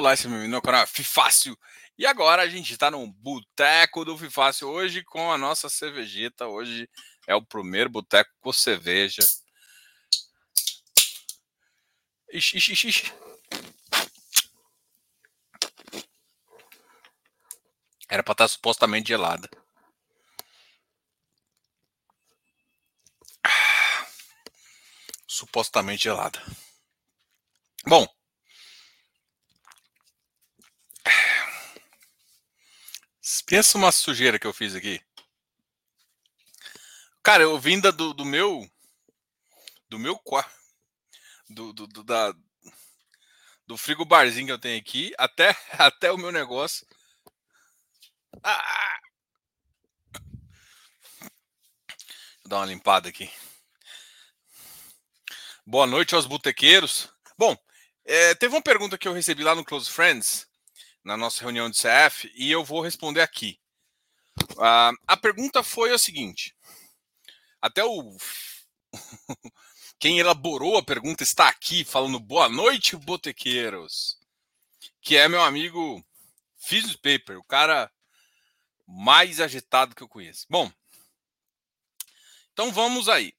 Olá, esse é meu canal Fifácil. E agora a gente está no Boteco do Fifácil hoje com a nossa cervejita. Hoje é o primeiro boteco com cerveja. Ixi, ixi, ixi. Era para estar tá supostamente gelada. Supostamente gelada. Bom, Pensa uma sujeira que eu fiz aqui. Cara, eu vim do, do meu. Do meu quarto. Do, do, do, do frigo barzinho que eu tenho aqui até, até o meu negócio. Ah! Vou dar uma limpada aqui. Boa noite aos botequeiros. Bom, é, teve uma pergunta que eu recebi lá no Close Friends na nossa reunião de CF e eu vou responder aqui. Uh, a pergunta foi a seguinte: até o quem elaborou a pergunta está aqui falando boa noite, botequeiros, que é meu amigo Fizz Paper, o cara mais agitado que eu conheço. Bom, então vamos aí.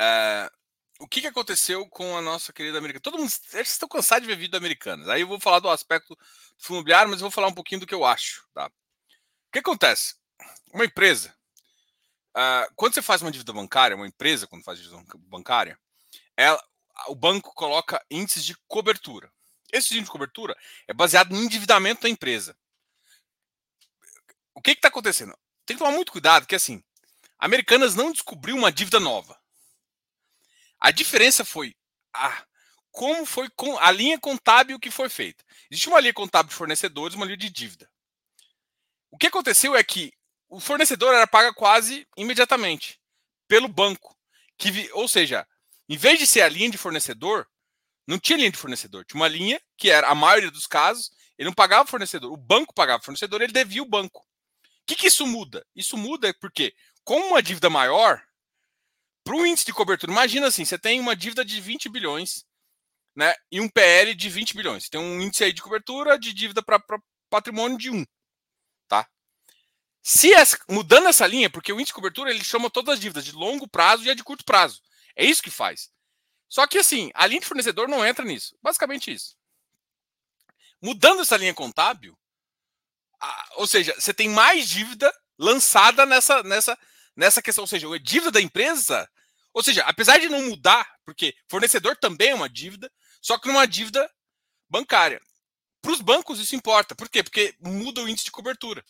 Uh, o que, que aconteceu com a nossa querida americana? Todo mundo eles estão cansados de ver vídeo americanos. Aí eu vou falar do aspecto imobiliário, mas vou falar um pouquinho do que eu acho. Tá? O que acontece? Uma empresa, uh, quando você faz uma dívida bancária, uma empresa, quando faz dívida bancária, ela, o banco coloca índices de cobertura. Esse índice de cobertura é baseado no endividamento da empresa. O que está acontecendo? Tem que tomar muito cuidado, que assim, Americanas não descobriu uma dívida nova. A diferença foi a, como foi com a linha contábil que foi feita. Existe uma linha contábil de fornecedores, uma linha de dívida. O que aconteceu é que o fornecedor era pago quase imediatamente pelo banco, que, ou seja, em vez de ser a linha de fornecedor, não tinha linha de fornecedor, tinha uma linha que era a maioria dos casos, ele não pagava o fornecedor, o banco pagava o fornecedor, ele devia o banco. O que, que isso muda? Isso muda porque, com uma dívida maior, para o índice de cobertura, imagina assim: você tem uma dívida de 20 bilhões né, e um PL de 20 bilhões. Você tem um índice aí de cobertura de dívida para patrimônio de 1. Tá? Se mudando essa linha, porque o índice de cobertura ele chama todas as dívidas de longo prazo e a de curto prazo. É isso que faz. Só que assim, a linha de fornecedor não entra nisso. Basicamente isso. Mudando essa linha contábil, a, ou seja, você tem mais dívida lançada nessa, nessa, nessa questão, ou seja, a dívida da empresa, ou seja, apesar de não mudar, porque fornecedor também é uma dívida, só que numa dívida bancária. Para os bancos isso importa. Por quê? Porque muda o índice de cobertura,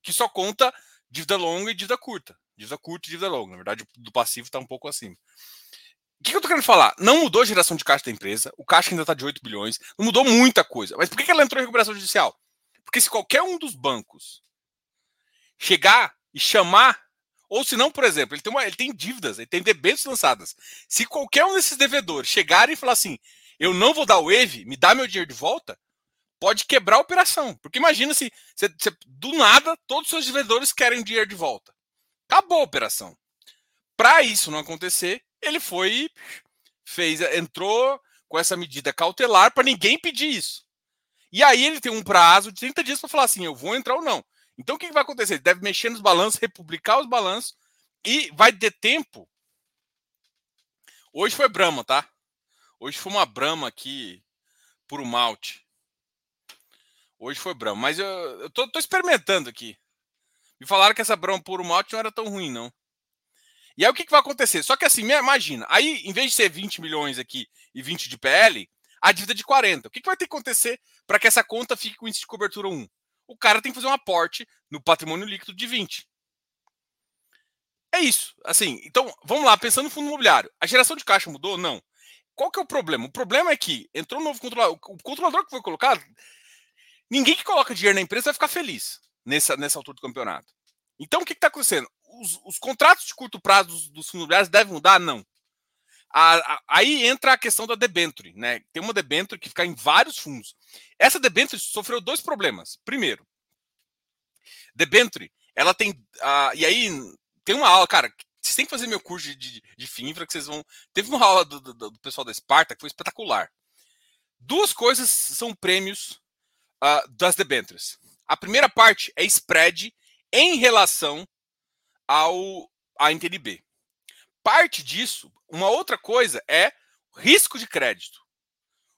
que só conta dívida longa e dívida curta. Dívida curta e dívida longa. Na verdade, do passivo está um pouco acima. O que eu estou querendo falar? Não mudou a geração de caixa da empresa, o caixa ainda está de 8 bilhões, não mudou muita coisa. Mas por que ela entrou em recuperação judicial? Porque se qualquer um dos bancos chegar e chamar ou se não, por exemplo, ele tem, uma, ele tem dívidas, ele tem debêntures lançadas. Se qualquer um desses devedores chegarem e falar assim, eu não vou dar o EVE, me dá meu dinheiro de volta, pode quebrar a operação. Porque imagina se, se, se do nada todos os seus devedores querem dinheiro de volta. Acabou a operação. Para isso não acontecer, ele foi fez entrou com essa medida cautelar para ninguém pedir isso. E aí ele tem um prazo de 30 dias para falar assim, eu vou entrar ou não. Então o que, vai acontecer? Ele deve mexer nos balanços, republicar os balanços e vai ter tempo. Hoje foi Brahma, tá? Hoje foi uma Brahma aqui por um malte. Hoje foi Brahma, mas eu, eu tô, tô, experimentando aqui. Me falaram que essa Brahma por um malte não era tão ruim, não. E aí o que, que vai acontecer? Só que assim, imagina, aí em vez de ser 20 milhões aqui e 20 de PL, a dívida é de 40. O que, que vai ter que acontecer para que essa conta fique com índice de cobertura 1? O cara tem que fazer um aporte no patrimônio líquido de 20. É isso. Assim, então, vamos lá, pensando no fundo imobiliário. A geração de caixa mudou? Não. Qual que é o problema? O problema é que entrou um novo controlador. O controlador que foi colocado, ninguém que coloca dinheiro na empresa vai ficar feliz nessa, nessa altura do campeonato. Então, o que está acontecendo? Os, os, contratos de curto prazo dos, dos fundos imobiliários devem mudar? Não. A, a, aí entra a questão da debenture, né? Tem uma debenture que fica em vários fundos. Essa debenture sofreu dois problemas. Primeiro, debenture, ela tem. Uh, e aí tem uma aula, cara. Vocês têm que fazer meu curso de, de, de FINFRA, que vocês vão. Teve uma aula do, do, do pessoal da Esparta que foi espetacular. Duas coisas são prêmios uh, das debêntures. A primeira parte é spread em relação ao a NTNB. Parte disso, uma outra coisa é risco de crédito.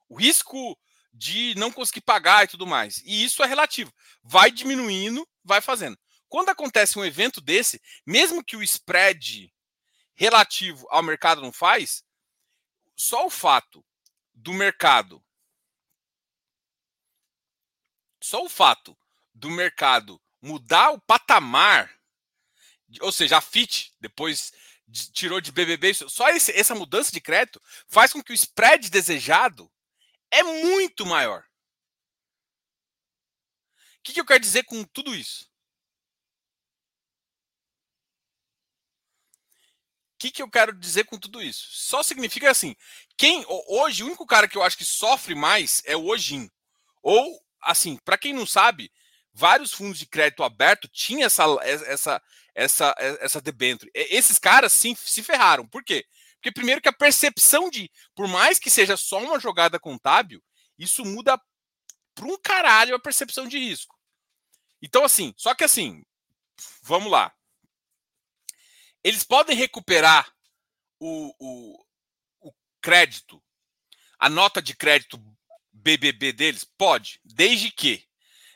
O risco de não conseguir pagar e tudo mais. E isso é relativo. Vai diminuindo, vai fazendo. Quando acontece um evento desse, mesmo que o spread relativo ao mercado não faz, só o fato do mercado só o fato do mercado mudar o patamar, ou seja, a FIT depois tirou de BBB, só esse, essa mudança de crédito faz com que o spread desejado é muito maior. O que, que eu quero dizer com tudo isso? O que, que eu quero dizer com tudo isso? Só significa assim: quem hoje, o único cara que eu acho que sofre mais é o Ojin. Ou, assim, para quem não sabe, vários fundos de crédito aberto tinham essa, essa, essa, essa debênture. Esses caras sim se ferraram. Por quê? Porque primeiro que a percepção de, por mais que seja só uma jogada contábil, isso muda para um caralho a percepção de risco. Então, assim, só que assim, vamos lá. Eles podem recuperar o, o, o crédito, a nota de crédito BBB deles? Pode, desde que,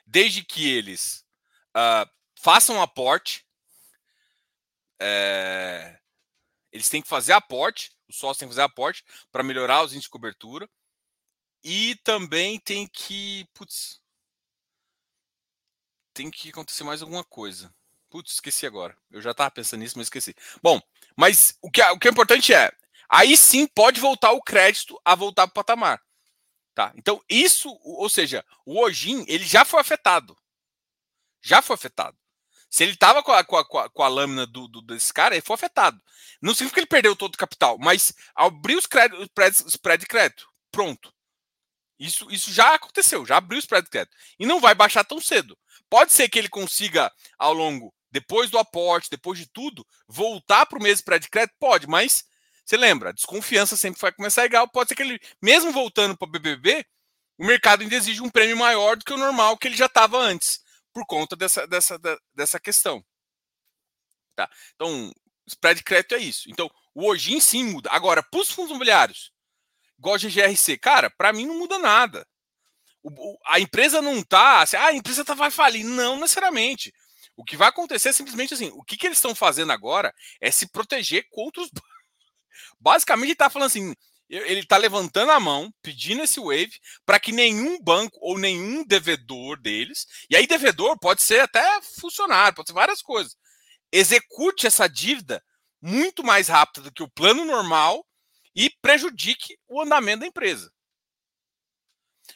desde que eles uh, façam aporte, é, eles têm que fazer aporte, o sócio tem que fazer aporte para melhorar os índices de cobertura. E também tem que. Putz. Tem que acontecer mais alguma coisa. Putz, esqueci agora. Eu já estava pensando nisso, mas esqueci. Bom, mas o que, é, o que é importante é. Aí sim pode voltar o crédito a voltar para o patamar. Tá? Então, isso, ou seja, o Ojin, ele já foi afetado. Já foi afetado. Se ele estava com a, com, a, com a, lâmina do, do, desse cara, ele foi afetado. Não significa que ele perdeu todo o capital, mas abriu os, créditos, os spread de crédito. Pronto. Isso, isso já aconteceu, já abriu o spread de crédito. E não vai baixar tão cedo. Pode ser que ele consiga, ao longo, depois do aporte, depois de tudo, voltar para o mesmo spread de crédito? Pode, mas você lembra, a desconfiança sempre vai começar igual. Pode ser que ele, mesmo voltando para o BBB, o mercado ainda exige um prêmio maior do que o normal que ele já estava antes por conta dessa, dessa, dessa questão. Tá? Então, spread de crédito é isso. Então, o Ojin sim muda. Agora, para os fundos imobiliários, igual a GGRC, cara, para mim não muda nada. O, o, a empresa não tá. Assim, ah, a empresa tá, vai falir. Não necessariamente. O que vai acontecer é simplesmente assim: o que, que eles estão fazendo agora é se proteger contra os. Basicamente, ele está falando assim: ele está levantando a mão, pedindo esse wave, para que nenhum banco ou nenhum devedor deles, e aí devedor pode ser até funcionário, pode ser várias coisas, execute essa dívida muito mais rápido do que o plano normal e prejudique o andamento da empresa.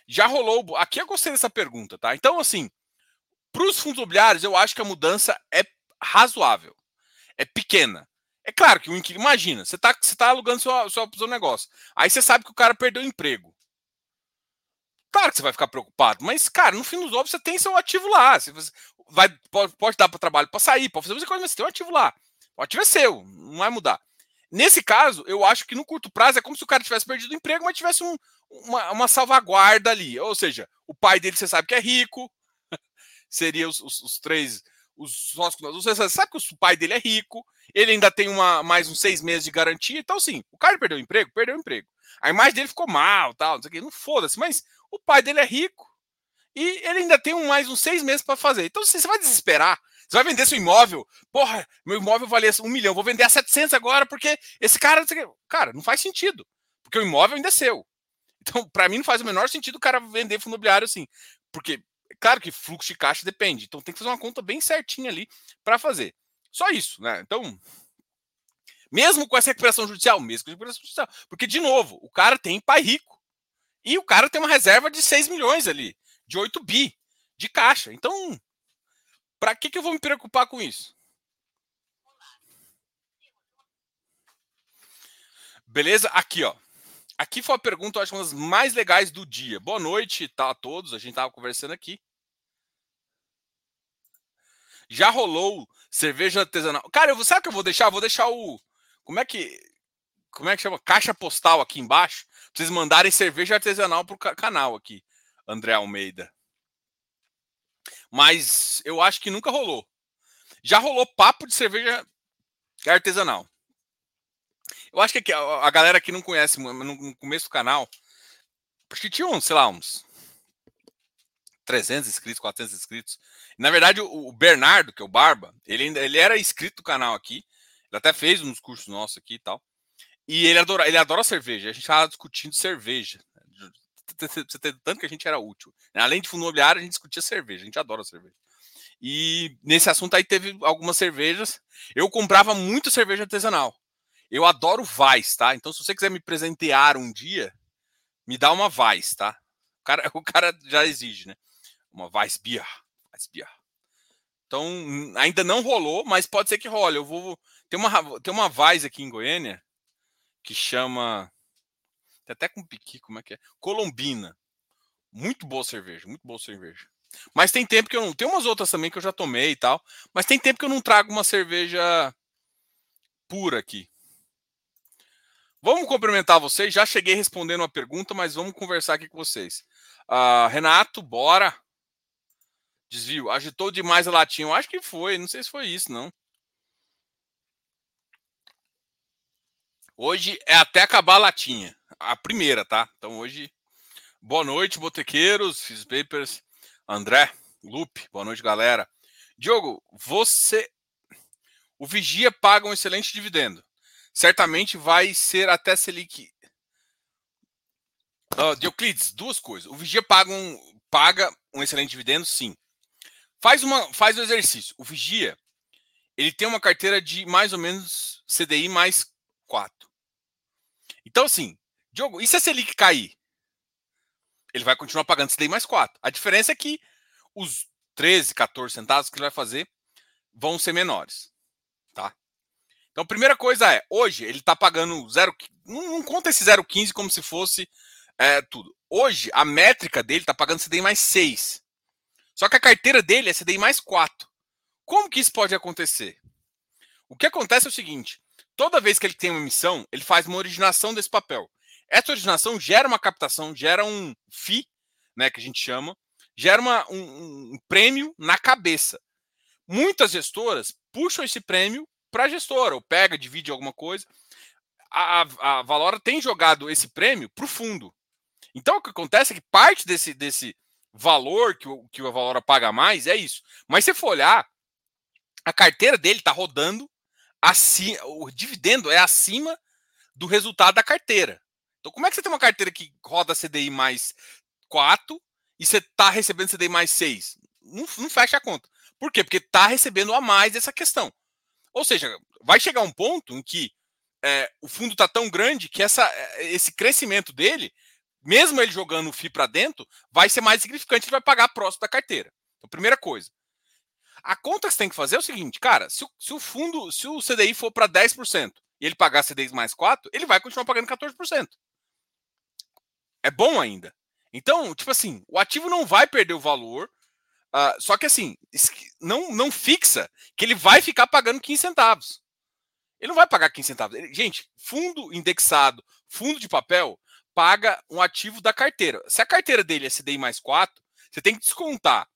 Já rolou. Aqui eu gostei dessa pergunta, tá? Então, assim, para os fundos imobiliários, eu acho que a mudança é razoável, é pequena. É claro que o inquilino, imagina, você está você tá alugando seu, seu, seu negócio. Aí você sabe que o cara perdeu o emprego. Claro que você vai ficar preocupado, mas, cara, no fim dos ovos você tem seu ativo lá. Você vai, pode, pode dar para trabalho para sair, pode fazer muita coisa, mas você tem um ativo lá. O ativo é seu, não vai mudar. Nesse caso, eu acho que no curto prazo é como se o cara tivesse perdido o emprego, mas tivesse um, uma, uma, salvaguarda ali. Ou seja, o pai dele você sabe que é rico, seria os, os, os três os sócios, você sabe que o pai dele é rico, ele ainda tem uma, mais uns seis meses de garantia, então sim, o cara perdeu o emprego, perdeu o emprego. A imagem dele ficou mal, tal, não sei o que, não foda-se, mas o pai dele é rico e ele ainda tem um, mais uns seis meses para fazer. Então você vai desesperar, você vai vender seu imóvel, porra, meu imóvel valia um milhão, vou vender a 700 agora porque esse cara, cara, não faz sentido, porque o imóvel ainda é seu. Então, para mim, não faz o menor sentido o cara vender fundo imobiliário assim, porque Claro que fluxo de caixa depende, então tem que fazer uma conta bem certinha ali para fazer. Só isso, né? Então, mesmo com essa recuperação judicial, mesmo com a recuperação judicial, porque, de novo, o cara tem pai rico e o cara tem uma reserva de 6 milhões ali, de 8 bi de caixa. Então, para que, que eu vou me preocupar com isso? Beleza? Aqui, ó. Aqui foi a pergunta, eu acho, uma das mais legais do dia. Boa noite tá, a todos. A gente estava conversando aqui. Já rolou cerveja artesanal. Cara, eu, sabe o que eu vou deixar? Vou deixar o. Como é que. como é que chama? Caixa postal aqui embaixo. Pra vocês mandarem cerveja artesanal pro canal aqui, André Almeida. Mas eu acho que nunca rolou. Já rolou papo de cerveja artesanal. Eu acho que a galera que não conhece no começo do canal, acho que tinha uns, sei lá, uns 300 inscritos, 400 inscritos. Na verdade, o Bernardo, que é o Barba, ele, ele era inscrito do canal aqui. Ele até fez uns cursos nossos aqui e tal. E ele adora, ele adora cerveja. A gente estava discutindo cerveja. Tem tanto que a gente era útil. Além de fundo imobiliário, a gente discutia cerveja. A gente adora cerveja. E nesse assunto aí teve algumas cervejas. Eu comprava muito cerveja artesanal. Eu adoro Vais, tá? Então, se você quiser me presentear um dia, me dá uma Vais, tá? O cara, o cara já exige, né? Uma Weissbier. Então, ainda não rolou, mas pode ser que role. Eu vou. Tem uma, tem uma Weiss aqui em Goiânia que chama. Tem até com piqui, como é que é? Colombina. Muito boa cerveja, muito boa cerveja. Mas tem tempo que eu não. Tem umas outras também que eu já tomei e tal. Mas tem tempo que eu não trago uma cerveja pura aqui. Vamos cumprimentar vocês. Já cheguei respondendo uma pergunta, mas vamos conversar aqui com vocês. Uh, Renato, bora. Desvio. Agitou demais a latinha. Eu acho que foi. Não sei se foi isso, não. Hoje é até acabar a latinha. A primeira, tá? Então hoje. Boa noite, botequeiros, Papers, André, Lupe. Boa noite, galera. Diogo, você. O Vigia paga um excelente dividendo certamente vai ser até Selic. Uh, duas coisas. O Vigia paga um, paga um excelente dividendo, sim. Faz, uma, faz o exercício. O Vigia ele tem uma carteira de mais ou menos CDI mais 4. Então, assim, Diogo, e se a Selic cair? Ele vai continuar pagando CDI mais 4. A diferença é que os 13, 14 centavos que ele vai fazer vão ser menores. Tá? Então, primeira coisa é, hoje ele está pagando zero, não, não conta esse 0,15 como se fosse é, tudo. Hoje, a métrica dele está pagando CDI mais 6. Só que a carteira dele é CDI mais 4. Como que isso pode acontecer? O que acontece é o seguinte: toda vez que ele tem uma emissão, ele faz uma originação desse papel. Essa originação gera uma captação, gera um FII, né, que a gente chama, gera uma, um, um prêmio na cabeça. Muitas gestoras puxam esse prêmio para a gestora, ou pega, divide alguma coisa. A, a Valora tem jogado esse prêmio para o fundo. Então o que acontece é que parte desse, desse valor que o, que a Valora paga mais é isso. Mas se for olhar, a carteira dele está rodando assim, o dividendo é acima do resultado da carteira. Então, como é que você tem uma carteira que roda CDI mais 4 e você está recebendo CDI mais 6? Não, não fecha a conta. Por quê? Porque está recebendo a mais essa questão. Ou seja, vai chegar um ponto em que é, o fundo está tão grande que essa, é, esse crescimento dele, mesmo ele jogando o FI para dentro, vai ser mais significante, ele vai pagar próximo da carteira. Então, primeira coisa. A conta que você tem que fazer é o seguinte, cara, se o, se o fundo, se o CDI for para 10% e ele pagar CDI mais 4, ele vai continuar pagando 14%. É bom ainda. Então, tipo assim, o ativo não vai perder o valor, Uh, só que assim, não, não fixa que ele vai ficar pagando 15 centavos. Ele não vai pagar 15 centavos. Ele, gente, fundo indexado, fundo de papel, paga um ativo da carteira. Se a carteira dele é CDI mais 4, você tem que descontar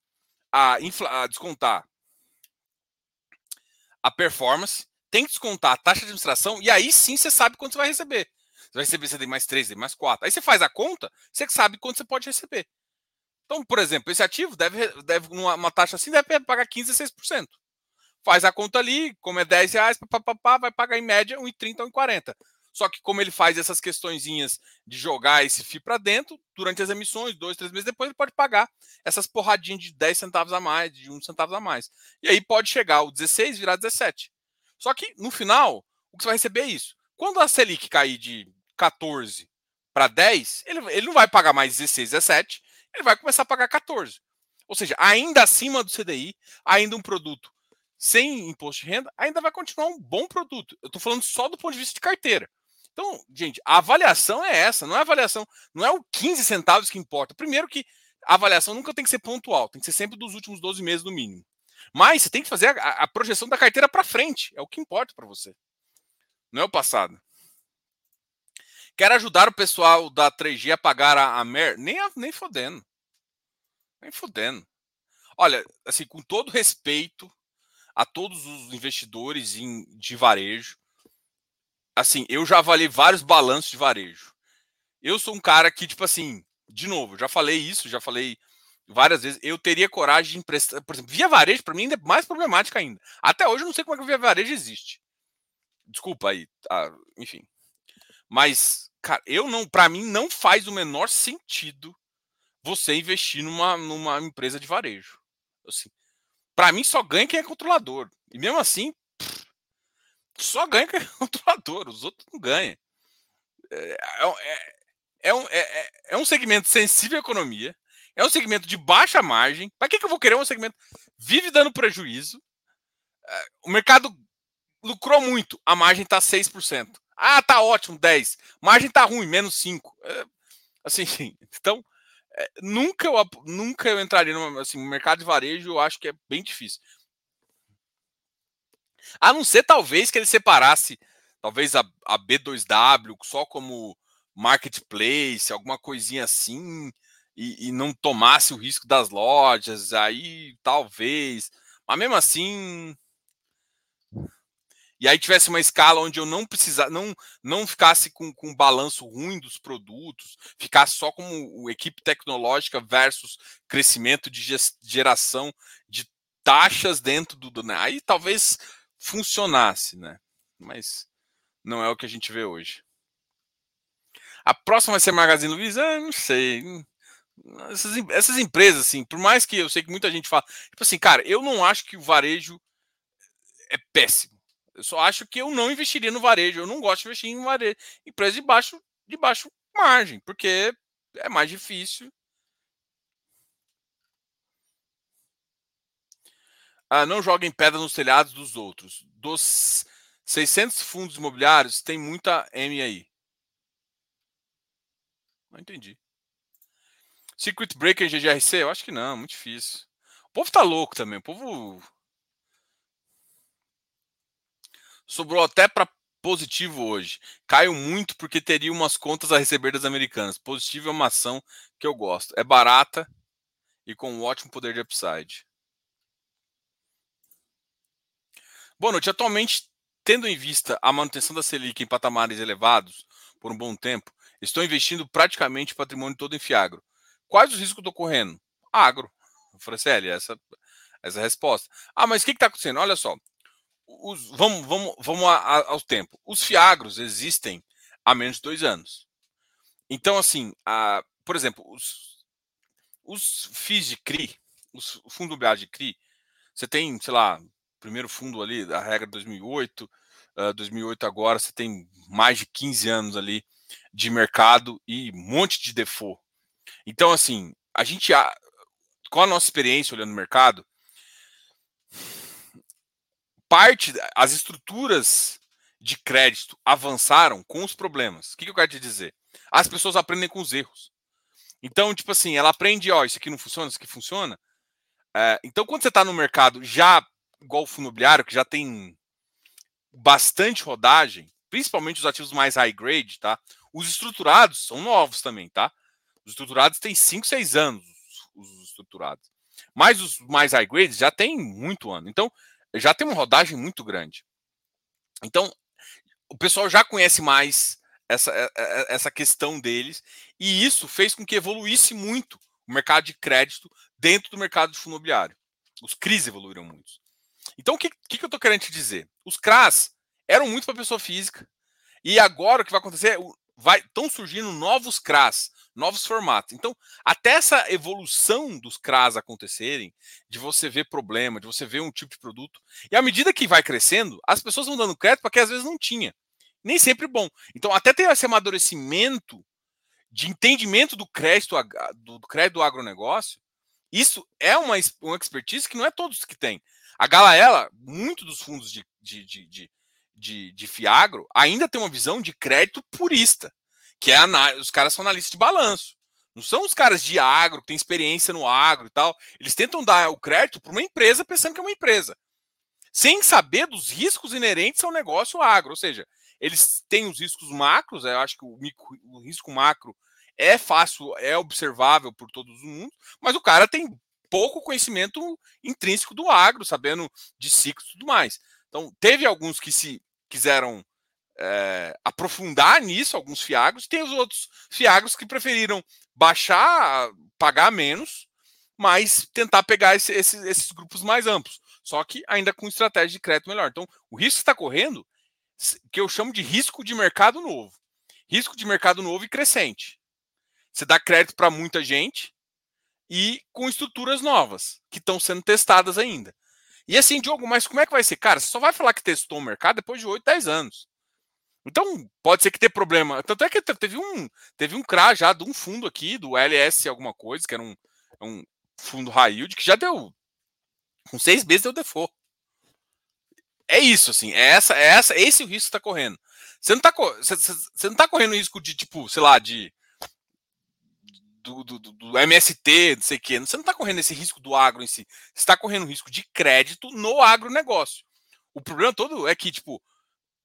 a, infla, a descontar a performance, tem que descontar a taxa de administração, e aí sim você sabe quanto você vai receber. Você vai receber CDI mais 3, CDI mais 4. Aí você faz a conta, você sabe quanto você pode receber. Então, por exemplo, esse ativo deve, deve numa taxa assim, deve pagar 15 a 6%. Faz a conta ali, como é 10 reais, pá, pá, pá, vai pagar em média 1,30 ou 1,40. Só que como ele faz essas questõezinhas de jogar esse FII para dentro, durante as emissões, dois, três meses depois, ele pode pagar essas porradinhas de 10 centavos a mais, de 1 centavo a mais. E aí pode chegar o 16 virar 17. Só que no final, o que você vai receber é isso. Quando a Selic cair de 14 para 10, ele, ele não vai pagar mais 16, 17, ele vai começar a pagar 14. Ou seja, ainda acima do CDI, ainda um produto sem imposto de renda, ainda vai continuar um bom produto. Eu estou falando só do ponto de vista de carteira. Então, gente, a avaliação é essa, não é avaliação, não é o 15 centavos que importa. Primeiro que a avaliação nunca tem que ser pontual, tem que ser sempre dos últimos 12 meses no mínimo. Mas você tem que fazer a, a projeção da carteira para frente, é o que importa para você. Não é o passado. Quero ajudar o pessoal da 3G a pagar a, a MER? Nem, nem fodendo. Nem fodendo. Olha, assim, com todo respeito a todos os investidores em, de varejo, assim, eu já avaliei vários balanços de varejo. Eu sou um cara que, tipo assim, de novo, já falei isso, já falei várias vezes, eu teria coragem de emprestar, por exemplo, via varejo para mim ainda é mais problemática ainda. Até hoje eu não sei como é que o via varejo existe. Desculpa aí, tá, enfim. Mas, cara, eu não, para mim não faz o menor sentido você investir numa, numa empresa de varejo. Assim, para mim só ganha quem é controlador. E mesmo assim, só ganha quem é controlador, os outros não ganham. É, é, é, um, é, é, é um segmento sensível à economia, é um segmento de baixa margem. Para que, que eu vou querer um segmento? Vive dando prejuízo. É, o mercado lucrou muito, a margem está 6%. Ah, tá ótimo, 10. Margem tá ruim, menos 5. É, assim, então, é, nunca, eu, nunca eu entraria no assim, mercado de varejo, eu acho que é bem difícil. A não ser, talvez, que ele separasse, talvez, a, a B2W só como marketplace, alguma coisinha assim, e, e não tomasse o risco das lojas, aí talvez. Mas mesmo assim, e aí tivesse uma escala onde eu não precisasse, não, não ficasse com, com um balanço ruim dos produtos, ficasse só como equipe tecnológica versus crescimento de geração de taxas dentro do. Né? Aí talvez funcionasse, né? Mas não é o que a gente vê hoje. A próxima vai ser Magazine Luiza? Ah, não sei. Essas, essas empresas, assim, por mais que eu sei que muita gente fala, tipo assim, cara, eu não acho que o varejo é péssimo eu só acho que eu não investiria no varejo. Eu não gosto de investir em varejo, empresa de baixo, de baixo margem, porque é mais difícil. Ah, não joguem pedra nos telhados dos outros. Dos 600 fundos imobiliários, tem muita M aí. Não entendi. Circuit Breaker GGRC? Eu acho que não, muito difícil. O povo tá louco também. O povo Sobrou até para positivo hoje. Caiu muito porque teria umas contas a receber das americanas. Positivo é uma ação que eu gosto. É barata e com um ótimo poder de upside. Boa noite. Atualmente, tendo em vista a manutenção da Selic em patamares elevados por um bom tempo, estou investindo praticamente o patrimônio todo em Fiagro. Quais os riscos que estou correndo? Agro. Franciele, essa, essa é a resposta. Ah, mas o que está acontecendo? Olha só, os, vamos, vamos, vamos a, a, ao tempo. Os fiagros existem há menos de dois anos. Então, assim, a, por exemplo, os, os de CRI, os, o fundo imobiliário de CRI, você tem, sei lá, primeiro fundo ali, a regra de 2008, uh, 2008 agora, você tem mais de 15 anos ali de mercado e um monte de default. Então, assim, a gente, com a nossa experiência olhando o mercado, parte, as estruturas de crédito avançaram com os problemas. O que, que eu quero te dizer? As pessoas aprendem com os erros. Então, tipo assim, ela aprende, ó, isso aqui não funciona, isso aqui funciona. É, então, quando você está no mercado já igual o fundo imobiliário, que já tem bastante rodagem, principalmente os ativos mais high grade, tá? Os estruturados são novos também, tá? Os estruturados têm 5, 6 anos, os estruturados. Mas os mais high grade já tem muito ano. Então, já tem uma rodagem muito grande. Então, o pessoal já conhece mais essa, é, é, essa questão deles, e isso fez com que evoluísse muito o mercado de crédito dentro do mercado de fundo imobiliário. Os CRIs evoluíram muito. Então, o que, que, eu estou querendo te dizer? Os CRAs eram muito para pessoa física, e agora o que vai acontecer? Estão surgindo novos CRAs, novos formatos. Então, até essa evolução dos CRAS acontecerem, de você ver problema, de você ver um tipo de produto, e à medida que vai crescendo, as pessoas vão dando crédito porque às vezes não tinha. Nem sempre bom. Então, até ter esse amadurecimento de entendimento do crédito do, crédito do agronegócio, isso é uma, uma expertise que não é todos que tem. A Galaela, muito dos fundos de, de, de, de, de, Fiagro, ainda tem uma visão de crédito purista que é os caras são analistas de balanço. Não são os caras de agro, que têm experiência no agro e tal. Eles tentam dar o crédito para uma empresa pensando que é uma empresa. Sem saber dos riscos inerentes ao negócio agro. Ou seja, eles têm os riscos macros, eu acho que o, micro, o risco macro é fácil, é observável por todo o mundo, mas o cara tem pouco conhecimento intrínseco do agro, sabendo de ciclos e tudo mais. Então, teve alguns que se quiseram é, aprofundar nisso, alguns fiagros, tem os outros fiagros que preferiram baixar, pagar menos, mas tentar pegar esse, esse, esses grupos mais amplos. Só que ainda com estratégia de crédito melhor. Então, o risco que está correndo, que eu chamo de risco de mercado novo. Risco de mercado novo e crescente. Você dá crédito para muita gente e com estruturas novas, que estão sendo testadas ainda. E assim, Diogo, mas como é que vai ser? Cara, você só vai falar que testou o mercado depois de 8, 10 anos. Então, pode ser que tenha problema. Tanto é que teve um, teve um CRA já de um fundo aqui, do LS alguma coisa, que era um, um fundo high yield, que já deu. Com seis meses deu default. É isso, assim. É essa, é essa, esse o risco que está correndo. Você não está você não tá correndo risco de, tipo, sei lá, de do, do, do, MST, não sei o quê. Você não está correndo esse risco do agro em si. Você está correndo risco de crédito no agronegócio. O problema todo é que, tipo,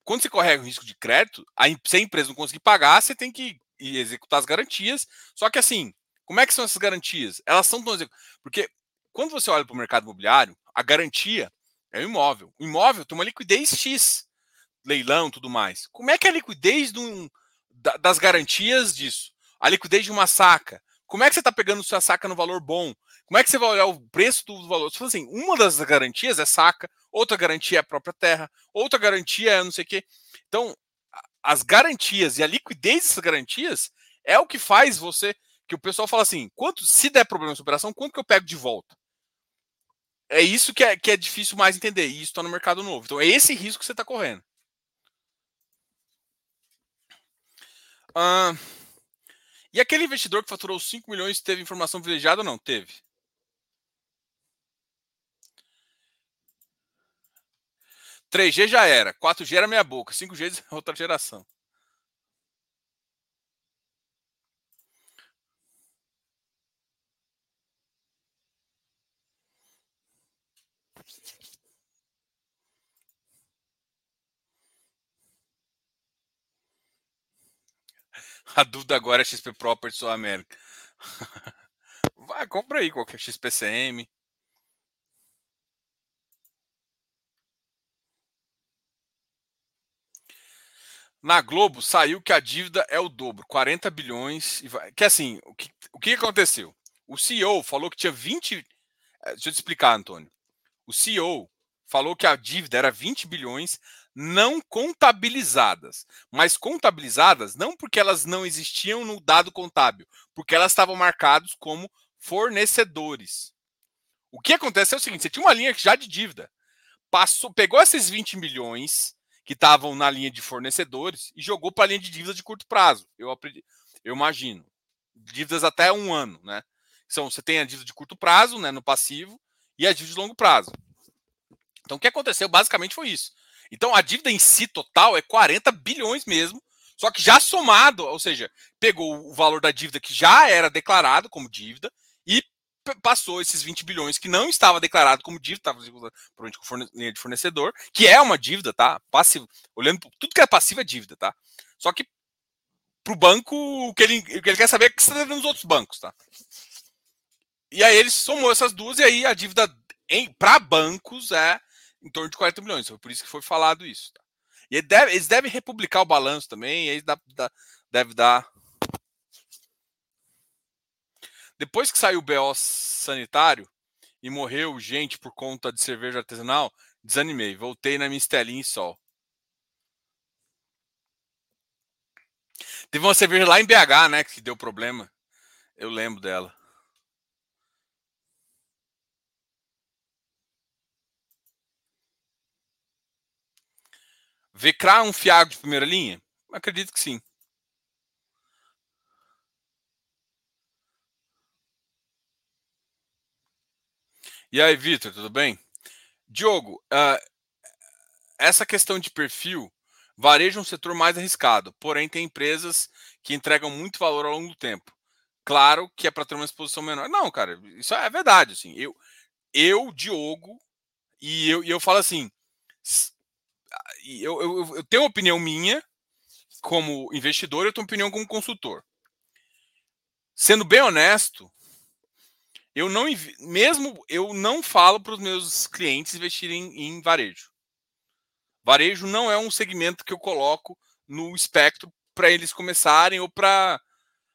quando você corre o risco de crédito, a, se a empresa não conseguir pagar, você tem que executar as garantias. Só que assim, como é que são essas garantias? Elas são tão Porque quando você olha para o mercado imobiliário, a garantia é o imóvel. O imóvel tem uma liquidez X, leilão tudo mais. Como é que é a liquidez das garantias disso? A liquidez de uma saca, como é que você está pegando sua saca no valor bom? Como é que você vai olhar o preço do valor? Você fala assim, uma das garantias é saca, outra garantia é a própria terra, outra garantia é não sei o quê. Então, as garantias e a liquidez dessas garantias é o que faz você que o pessoal fala assim, quanto se der problema nessa operação, quanto que eu pego de volta? É isso que é, que é difícil mais entender. E isso está no mercado novo. Então é esse risco que você está correndo. Ah, e aquele investidor que faturou 5 milhões teve informação privilegiada ou não? Teve. Três G já era, 4G era meia boca, 5G é outra geração. A dúvida agora é XP Properties ou América. Vai, compra aí qualquer XPCM. Na Globo saiu que a dívida é o dobro, 40 bilhões. Que assim, o que, o que aconteceu? O CEO falou que tinha 20. Eh, deixa eu te explicar, Antônio. O CEO falou que a dívida era 20 bilhões não contabilizadas. Mas contabilizadas não porque elas não existiam no dado contábil, porque elas estavam marcadas como fornecedores. O que acontece é o seguinte: você tinha uma linha já de dívida, passou, pegou esses 20 milhões que estavam na linha de fornecedores e jogou para a linha de dívida de curto prazo. Eu, eu imagino. Dívidas até um ano, né? São, você tem a dívida de curto prazo, né, no passivo, e a dívida de longo prazo. Então, o que aconteceu basicamente foi isso. Então a dívida em si total é 40 bilhões mesmo, só que já somado, ou seja, pegou o valor da dívida que já era declarado como dívida e passou esses 20 bilhões que não estava declarado como dívida, estava provavelmente com linha de fornecedor, que é uma dívida, tá? Passivo, olhando tudo que é passivo é dívida, tá? Só que para o banco, o que, ele, o que ele quer saber é o que está dando nos outros bancos, tá? E aí ele somou essas duas e aí a dívida para bancos é em torno de 40 milhões. Foi por isso que foi falado isso. Tá? E deve, eles devem republicar o balanço também, e aí dá, dá, deve dar. Depois que saiu o BO sanitário e morreu gente por conta de cerveja artesanal, desanimei. Voltei na minha estelinha e sol. Teve uma cerveja lá em BH, né, que deu problema. Eu lembro dela. Vecrar um fiago de primeira linha? Acredito que sim. E aí, Vitor, tudo bem? Diogo, uh, essa questão de perfil, varejo é um setor mais arriscado, porém tem empresas que entregam muito valor ao longo do tempo. Claro que é para ter uma exposição menor. Não, cara, isso é verdade. Assim, eu, eu Diogo, e eu, e eu falo assim: eu, eu, eu tenho uma opinião minha como investidor, eu tenho uma opinião como consultor. Sendo bem honesto, eu não mesmo eu não falo para os meus clientes investirem em varejo. Varejo não é um segmento que eu coloco no espectro para eles começarem ou para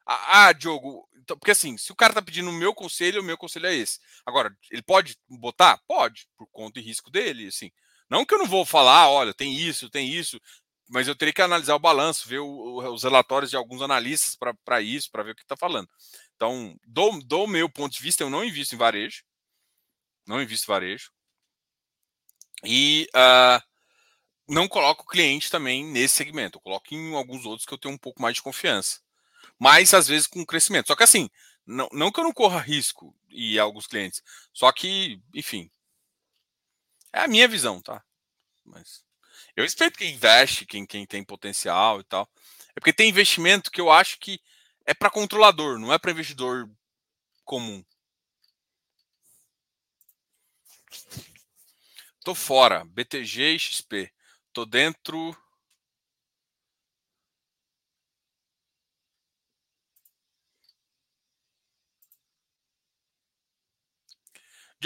ah, Diogo, então, porque assim, se o cara tá pedindo o meu conselho, o meu conselho é esse. Agora, ele pode botar? Pode, por conta e risco dele, assim. Não que eu não vou falar, olha, tem isso, tem isso, mas eu teria que analisar o balanço, ver o, os relatórios de alguns analistas para isso, para ver o que está falando. Então, do, do meu ponto de vista, eu não invisto em varejo. Não invisto em varejo. E uh, não coloco o cliente também nesse segmento. Eu coloco em alguns outros que eu tenho um pouco mais de confiança. Mas, às vezes, com crescimento. Só que, assim, não, não que eu não corra risco e alguns clientes. Só que, enfim. É a minha visão, tá? Mas eu respeito quem investe, quem, quem tem potencial e tal. É porque tem investimento que eu acho que é para controlador, não é para investidor comum. Tô fora, BTG e XP. Tô dentro.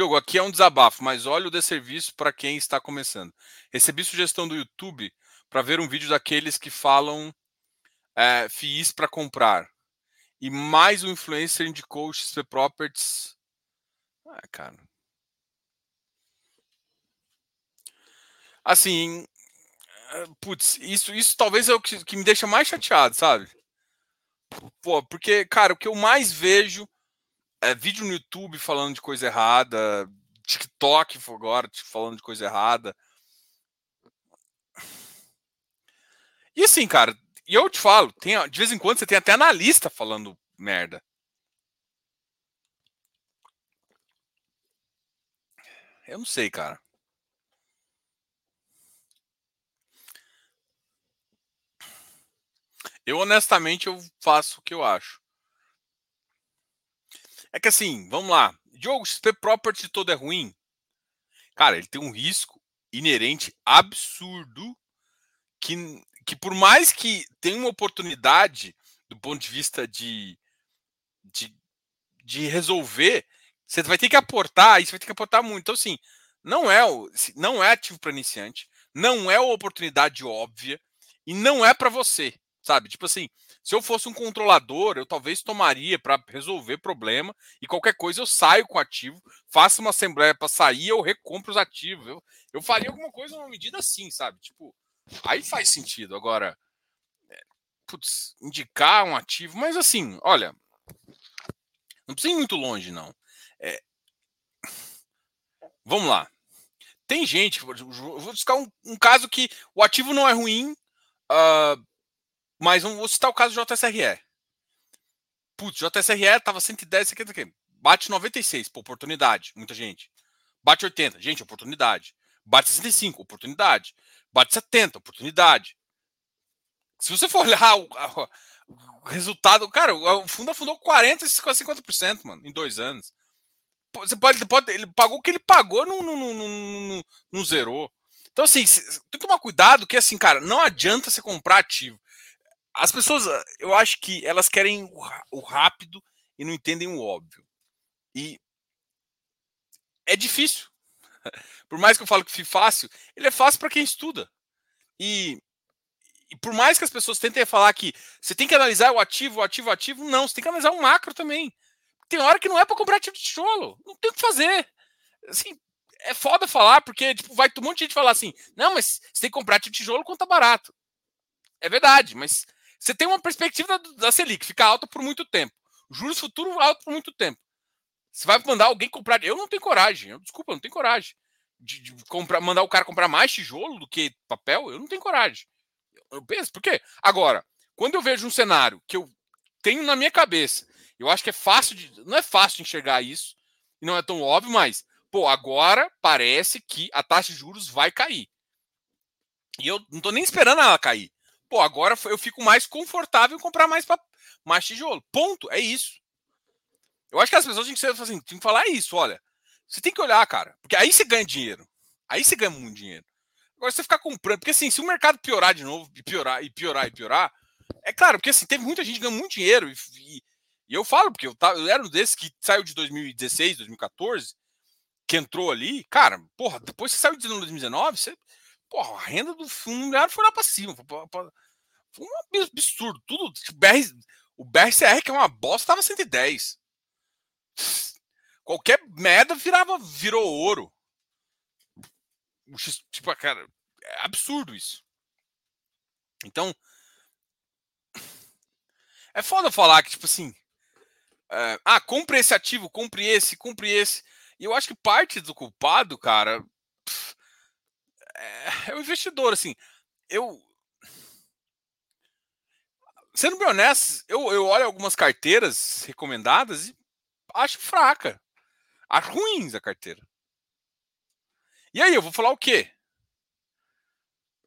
Diogo, aqui é um desabafo, mas olha o desserviço para quem está começando. Recebi sugestão do YouTube para ver um vídeo daqueles que falam é, FIIs para comprar. E mais um influencer indicou XP Properties. Ah, cara. Assim, eh, putz, isso, isso talvez é o que, que me deixa mais chateado, sabe? Pô, porque, cara, o que eu mais vejo é vídeo no YouTube falando de coisa errada, TikTok agora falando de coisa errada. E assim, cara, e eu te falo, tem, de vez em quando você tem até analista falando merda. Eu não sei, cara. Eu honestamente eu faço o que eu acho. É que assim, vamos lá. Diogo, XP Property todo é ruim? Cara, ele tem um risco inerente absurdo que, que por mais que tenha uma oportunidade do ponto de vista de, de, de resolver, você vai ter que aportar, você vai ter que aportar muito. Então, assim, não é, não é ativo para iniciante, não é uma oportunidade óbvia e não é para você, sabe? Tipo assim, se eu fosse um controlador, eu talvez tomaria para resolver problema e qualquer coisa eu saio com ativo, faço uma assembleia para sair, eu recompro os ativos. Eu, eu faria alguma coisa numa medida assim, sabe? Tipo, aí faz sentido. Agora, é, putz, indicar um ativo, mas assim, olha, não precisa ir muito longe, não. É, vamos lá. Tem gente, vou buscar um, um, caso que o ativo não é ruim, uh, mas vou citar o caso do JSRE. Putz, JSRE tava 110, isso aqui, bate 96, por oportunidade, muita gente. Bate 80, gente, oportunidade. Bate 65, oportunidade. Bate 70, oportunidade. Se você for olhar o, o resultado, cara, o fundo afundou 40, 50%, mano, em dois anos. Você pode, pode, ele pagou o que ele pagou, não, não, não, não, não zerou. Então, assim, tem que tomar cuidado que, assim, cara, não adianta você comprar ativo. As pessoas, ah, eu acho que elas querem o rápido e não entendem o óbvio. E é difícil. Por mais que eu falo que fácil, ele é fácil para quem estuda. E, e, por mais que as pessoas tentem falar que você tem que analisar o ativo, o ativo, o ativo, não, você tem que analisar o macro também. Tem hora que não é para comprar ativo de tijolo, não tem o que fazer. Assim, é foda falar, porque tipo, vai um monte de gente falar assim: não, mas você tem que comprar ativo de tijolo quando tá barato. É verdade, mas você tem uma perspectiva da, da Selic ficar alta por muito tempo. Juros futuros alto por muito tempo. Você vai mandar alguém comprar. Eu não tenho coragem. Eu, desculpa, eu não tenho coragem. De, de, comprar, mandar o cara comprar mais tijolo do que papel, eu não tenho coragem. Eu, eu penso, por quê? Agora, quando eu vejo um cenário que eu tenho na minha cabeça, eu acho que é fácil de. Não é fácil enxergar isso, não é tão óbvio, mas, pô, agora parece que a taxa de juros vai cair. E eu não tô nem esperando ela cair. Pô, agora eu fico mais confortável em comprar mais, mais tijolo. Ponto. É isso. Eu acho que as pessoas têm que, ser, assim, têm que falar isso. Olha, você tem que olhar, cara. Porque aí você ganha dinheiro. Aí você ganha muito dinheiro. Agora você ficar comprando, porque assim, se o mercado piorar de novo, e piorar, e piorar, e piorar, é claro, porque assim, teve muita gente ganhando muito dinheiro, e, e, e eu falo, porque eu, tava, eu era um desses que saiu de 2016, 2014, que entrou ali, cara, porra, depois que saiu de 2019, você, porra, a renda do fundo imobiliário foi lá para cima, foi, pra, foi um absurdo, tudo, tipo, BR, o BRCR, que é uma bosta, tava 110. Qualquer merda virava, virou ouro. Tipo, cara, é absurdo isso. Então, é foda falar que, tipo assim, é, ah, compre esse ativo, compre esse, compre esse. E eu acho que parte do culpado, cara, é, é o investidor, assim. Eu. Sendo bem honesto, eu, eu olho algumas carteiras recomendadas e acho fraca. Acho ruins a carteira. E aí, eu vou falar o quê?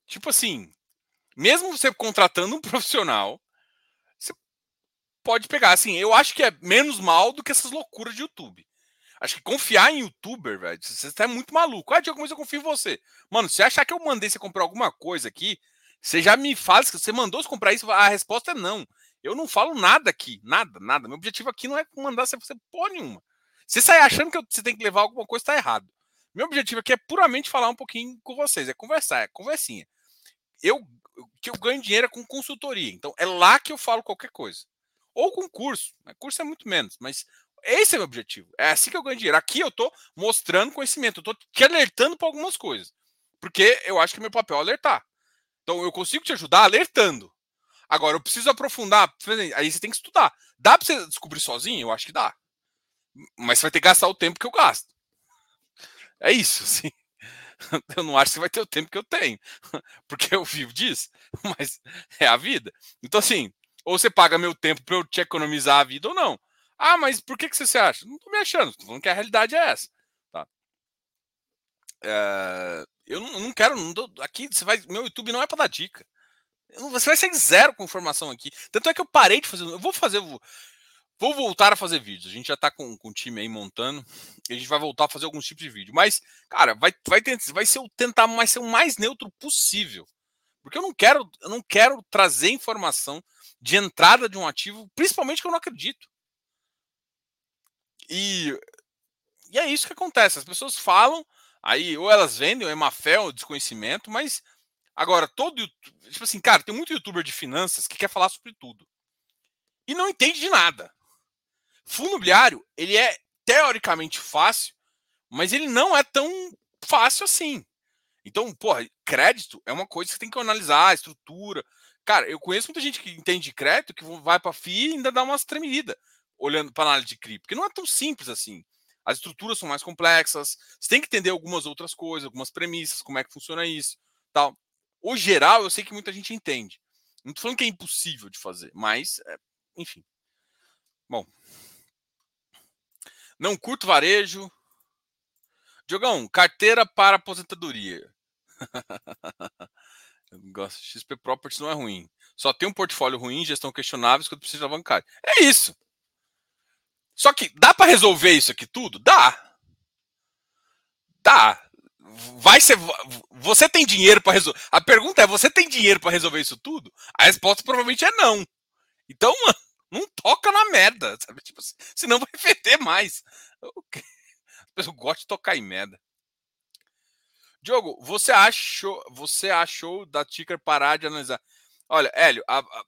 Tipo assim, mesmo você contratando um profissional, você pode pegar. Assim, eu acho que é menos mal do que essas loucuras de YouTube. Acho que confiar em youtuber, velho, você está muito maluco. Ah, Diego, mas eu confio em você. Mano, se achar que eu mandei você comprar alguma coisa aqui, você já me fala que você mandou você comprar isso, a resposta é não. Eu não falo nada aqui, nada, nada. Meu objetivo aqui não é mandar você porra nenhuma. Você sai achando que você tem que levar alguma coisa, está errado. Meu objetivo aqui é puramente falar um pouquinho com vocês, é conversar, é conversinha. Eu que eu ganho dinheiro é com consultoria, então é lá que eu falo qualquer coisa. Ou com curso, né? curso é muito menos, mas esse é o meu objetivo. É assim que eu ganho dinheiro. Aqui eu estou mostrando conhecimento, eu estou te alertando para algumas coisas, porque eu acho que meu papel é alertar. Então eu consigo te ajudar alertando. Agora eu preciso aprofundar, aí você tem que estudar. Dá para você descobrir sozinho? Eu acho que dá. Mas você vai ter que gastar o tempo que eu gasto. É isso, assim. Eu não acho que você vai ter o tempo que eu tenho, porque eu vivo disso, mas é a vida. Então, assim, ou você paga meu tempo para eu te economizar a vida ou não. Ah, mas por que, que você se acha? Não estou me achando, estou falando que a realidade é essa. Tá? É, eu não, não quero. Não aqui você vai. Meu YouTube não é para dar dica. Você vai ser zero com informação aqui. Tanto é que eu parei de fazer. Eu vou fazer. Vou voltar a fazer vídeos. A gente já está com, com o time aí montando. A gente vai voltar a fazer alguns tipos de vídeo. Mas, cara, vai, vai, tentar, vai ser, tentar mais, ser o mais neutro possível. Porque eu não quero, eu não quero trazer informação de entrada de um ativo, principalmente que eu não acredito. E, e é isso que acontece. As pessoas falam, aí ou elas vendem, ou é má fé, ou desconhecimento, mas agora todo. Tipo assim, cara, tem muito youtuber de finanças que quer falar sobre tudo. E não entende de nada. Fundo imobiliário, ele é teoricamente fácil, mas ele não é tão fácil assim. Então, porra, crédito é uma coisa que tem que analisar, a estrutura. Cara, eu conheço muita gente que entende de crédito, que vai para FI e ainda dá umas tremidas olhando para análise de CRI, porque não é tão simples assim. As estruturas são mais complexas, você tem que entender algumas outras coisas, algumas premissas, como é que funciona isso, tal. O geral, eu sei que muita gente entende. Não estou falando que é impossível de fazer, mas, é, enfim. Bom, não curto varejo. Diogão, carteira para aposentadoria. gosto. XP Properties não é ruim. Só tem um portfólio ruim, gestão questionável, quando precisa alavancar. É isso. Só que dá para resolver isso aqui tudo? Dá. Dá. Vai ser. Você tem dinheiro para resolver. A pergunta é: você tem dinheiro para resolver isso tudo? A resposta provavelmente é não. Então, mano, não toca na merda, sabe? Tipo, senão vai feder mais. Eu gosto de tocar em merda. Diogo, você achou, você achou da Ticker parar de analisar? Olha, Hélio, a, a,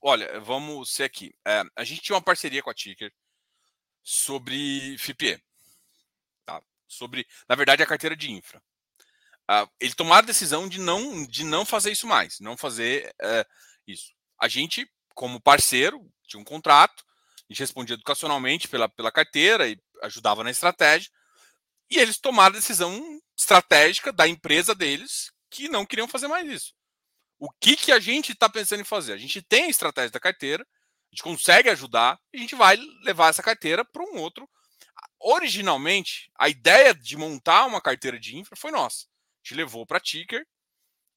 olha, vamos ser aqui. É, a gente tinha uma parceria com a Ticker sobre FIPE. Tá? Sobre, na verdade, a carteira de infra. Uh, ele tomaram a decisão de não, de não fazer isso mais, não fazer uh, isso. A gente, como parceiro, tinha um contrato, a gente respondia educacionalmente pela, pela carteira e ajudava na estratégia. E eles tomaram a decisão estratégica da empresa deles que não queriam fazer mais isso. O que, que a gente está pensando em fazer? A gente tem a estratégia da carteira, gente consegue ajudar, a gente vai levar essa carteira para um outro. Originalmente, a ideia de montar uma carteira de infra foi nossa. A gente levou para Ticker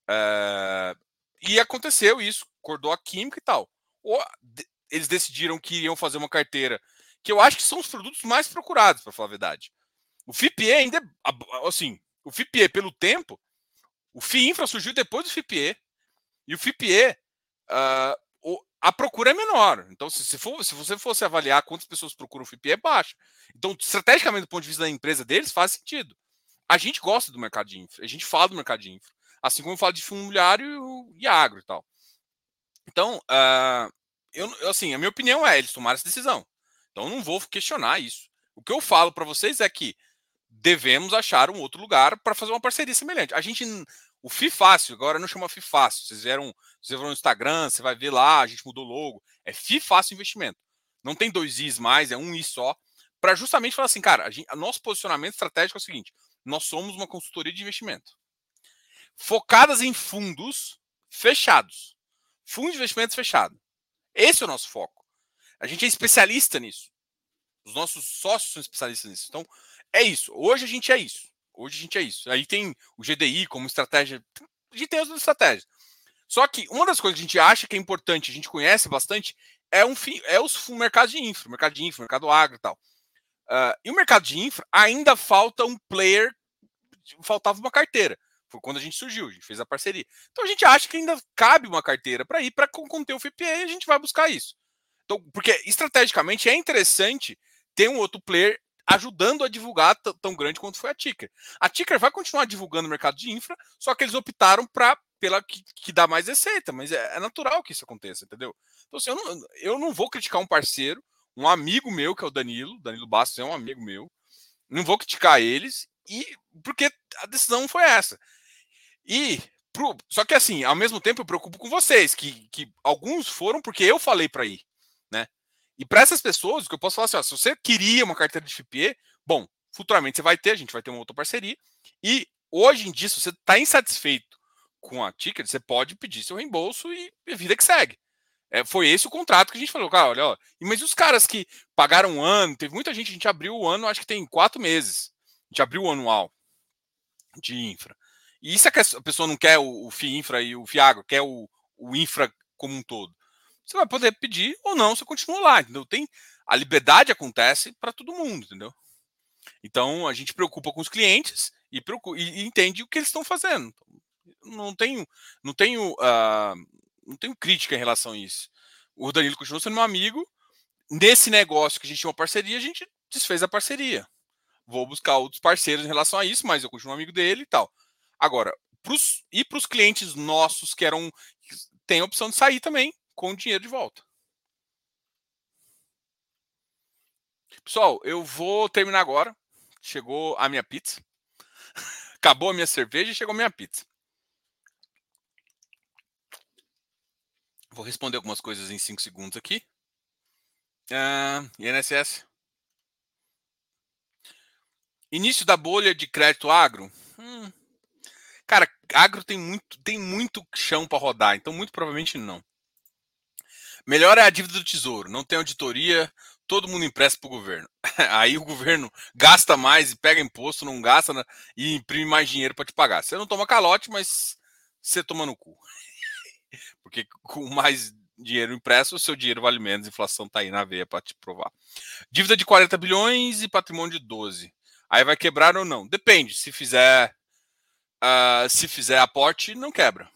é, e aconteceu isso, acordou a química e tal. Ou, eles decidiram que iriam fazer uma carteira que eu acho que são os produtos mais procurados, para falar a verdade. O FIPE ainda, assim, o FIPE pelo tempo, O FII Infra surgiu depois do FIPE. E o FIPE, uh, a procura é menor. Então, se, se, for, se você fosse avaliar quantas pessoas procuram o FIPE, é baixo. Então, estrategicamente, do ponto de vista da empresa deles, faz sentido. A gente gosta do mercado de infra, a gente fala do mercado de infra. Assim como eu falo de fundo imobiliário e agro e tal. Então, uh, eu, assim, a minha opinião é eles tomaram essa decisão. Então, eu não vou questionar isso. O que eu falo para vocês é que devemos achar um outro lugar para fazer uma parceria semelhante. A gente, o FI Fácil, agora não chama FI Fácil. Vocês viram, vocês vão no Instagram, você vai ver lá, a gente mudou logo. É FI Fácil Investimento. Não tem dois Is mais, é um I só. Para justamente falar assim, cara, a gente, nosso posicionamento estratégico é o seguinte: nós somos uma consultoria de investimento focadas em fundos fechados. Fundo de investimentos fechado. Esse é o nosso foco. A gente é especialista nisso. Os nossos sócios são especialistas nisso. Então, é isso. Hoje a gente é isso. Hoje a gente é isso. Aí tem o GDI como estratégia. A gente tem as estratégias. Só que uma das coisas que a gente acha que é importante, a gente conhece bastante, é, um, é os mercados de infra, mercado de infra, mercado agro e tal. Uh, e o mercado de infra ainda falta um player, faltava uma carteira. Foi quando a gente surgiu, a gente fez a parceria. Então a gente acha que ainda cabe uma carteira para ir para conter o FPA e a gente vai buscar isso. Então, porque estrategicamente é interessante ter um outro player ajudando a divulgar tão grande quanto foi a Ticker. A Ticker vai continuar divulgando o mercado de infra, só que eles optaram para pela que, que, dá mais receita, mas é, é, natural que isso aconteça, entendeu? Então, assim, eu, não, eu não vou criticar um parceiro, um amigo meu, que é o Danilo, Danilo Bastos é um amigo meu, não vou criticar eles, e porque a decisão foi essa. E só que assim, ao mesmo tempo eu preocupo com vocês, que, que alguns foram porque eu falei para ir? E para essas pessoas, o que eu posso falar assim, ó, se você queria uma carteira de FPE, bom, futuramente você vai ter, a gente vai ter uma outra parceria. E hoje em dia, se você está insatisfeito com a ticket, você pode pedir seu reembolso e a vida que segue. É, foi esse o contrato que a gente falou, cara, olha, ó, mas os caras que pagaram um ano, teve muita gente, a gente abriu o ano, acho que tem quatro meses. A gente abriu o anual de infra. E isso é a pessoa não quer o, o FII infra e o FIAGRO, quer o, o infra como um todo você vai poder pedir ou não, você continua lá, entendeu? Tem a liberdade acontece para todo mundo, entendeu? Então a gente preocupa com os clientes e, preocupa, e entende o que eles estão fazendo. Não tenho, não tenho, uh, não tenho crítica em relação a isso. O Danilo continua sendo meu amigo. Nesse negócio que a gente tinha uma parceria, a gente desfez a parceria. Vou buscar outros parceiros em relação a isso, mas eu continuo amigo dele e tal. Agora, pros, e para os clientes nossos que eram tem a opção de sair também, com o dinheiro de volta. Pessoal, eu vou terminar agora. Chegou a minha pizza. Acabou a minha cerveja e chegou a minha pizza. Vou responder algumas coisas em 5 segundos aqui. Uh, INSS. Início da bolha de crédito agro. Hum. Cara, agro tem muito, tem muito chão para rodar, então muito provavelmente não. Melhor é a dívida do tesouro, não tem auditoria, todo mundo empresta para o governo. Aí o governo gasta mais e pega imposto, não gasta né, e imprime mais dinheiro para te pagar. Você não toma calote, mas você toma no cu. Porque com mais dinheiro impresso, o seu dinheiro vale menos, a inflação está aí na veia para te provar. Dívida de 40 bilhões e patrimônio de 12. Aí vai quebrar ou não? Depende. Se fizer, uh, se fizer aporte, não quebra.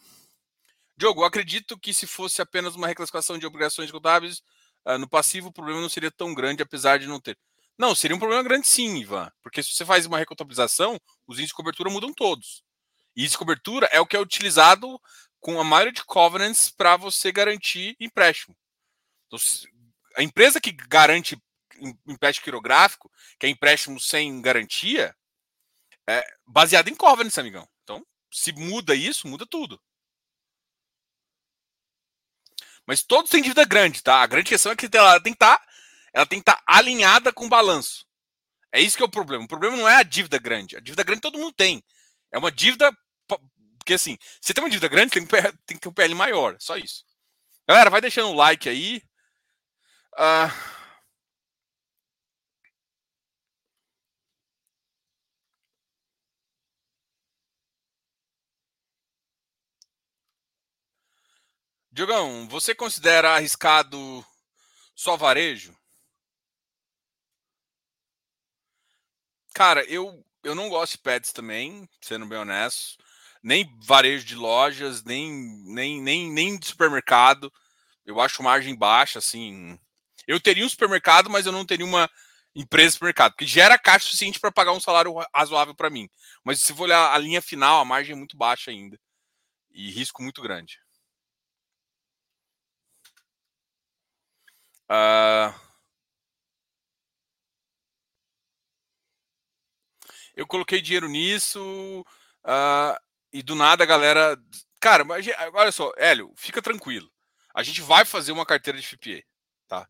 Diogo, acredito que se fosse apenas uma reclassificação de obrigações contábeis uh, no passivo, o problema não seria tão grande, apesar de não ter. Não, seria um problema grande sim, Ivan. Porque se você faz uma recontabilização, os índices de cobertura mudam todos. E índice de cobertura é o que é utilizado com a maioria de covenants para você garantir empréstimo. Então, a empresa que garante empréstimo quirográfico, que é empréstimo sem garantia, é baseado em covenants, amigão. Então, se muda isso, muda tudo. Mas todos têm dívida grande, tá? A grande questão é que ela tem que estar, tá, estar tá alinhada com o balanço. É isso que é o problema. O problema não é a dívida grande. A dívida grande todo mundo tem. É uma dívida. Porque assim, você tem uma dívida grande, tem que, ter um PL maior. Só isso. Galera, vai deixando o like aí. Uh... Diogão, você considera arriscado só varejo? Cara, eu, eu não gosto de pets também, sendo bem honesto. nem varejo de lojas, nem, nem, nem, nem de supermercado. Eu acho margem baixa, assim. Eu teria um supermercado, mas eu não teria uma empresa de supermercado, porque gera caixa suficiente para pagar um salário razoável para mim. Mas se for olhar a linha final, a margem é muito baixa ainda. E risco muito grande. Uh... Eu coloquei dinheiro nisso uh, e do nada a galera. Cara, mas, olha só, Hélio, fica tranquilo. A gente vai fazer uma carteira de FPA, tá?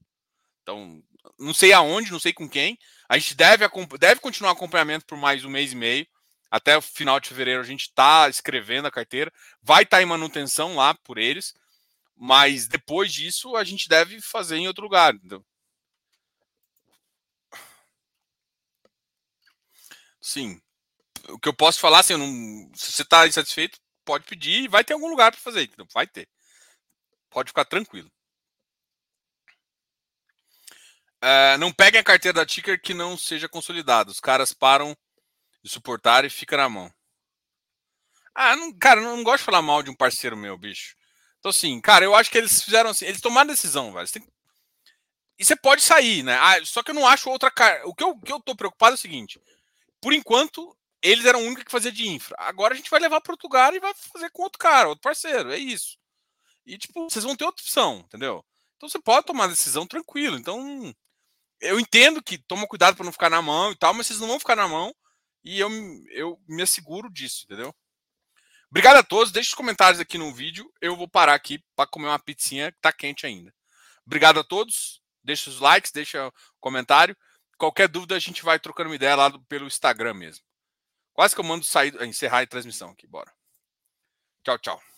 Então, não sei aonde, não sei com quem. A gente deve, deve continuar acompanhamento por mais um mês e meio. Até o final de fevereiro a gente está escrevendo a carteira. Vai estar tá em manutenção lá por eles. Mas depois disso a gente deve fazer em outro lugar. Então... Sim. O que eu posso falar, assim, não... se você está insatisfeito, pode pedir e vai ter algum lugar para fazer. Então, vai ter. Pode ficar tranquilo. Uh, não peguem a carteira da Ticker que não seja consolidada. Os caras param de suportar e fica na mão. Ah, não, cara, não, não gosto de falar mal de um parceiro meu, bicho. Então, assim, cara, eu acho que eles fizeram assim, eles tomaram decisão, velho. Tem... E você pode sair, né? Ah, só que eu não acho outra cara. O que eu, que eu tô preocupado é o seguinte: por enquanto, eles eram o único que fazia de infra. Agora a gente vai levar para outro lugar e vai fazer com outro cara, outro parceiro. É isso. E, tipo, vocês vão ter outra opção, entendeu? Então você pode tomar decisão tranquilo. Então, eu entendo que toma cuidado para não ficar na mão e tal, mas vocês não vão ficar na mão e eu, eu me asseguro disso, entendeu? Obrigado a todos. Deixe os comentários aqui no vídeo. Eu vou parar aqui para comer uma pizzinha que tá quente ainda. Obrigado a todos. Deixa os likes, deixa o comentário. Qualquer dúvida a gente vai trocando uma ideia lá pelo Instagram mesmo. Quase que eu mando sair, encerrar a transmissão aqui. Bora. Tchau, tchau.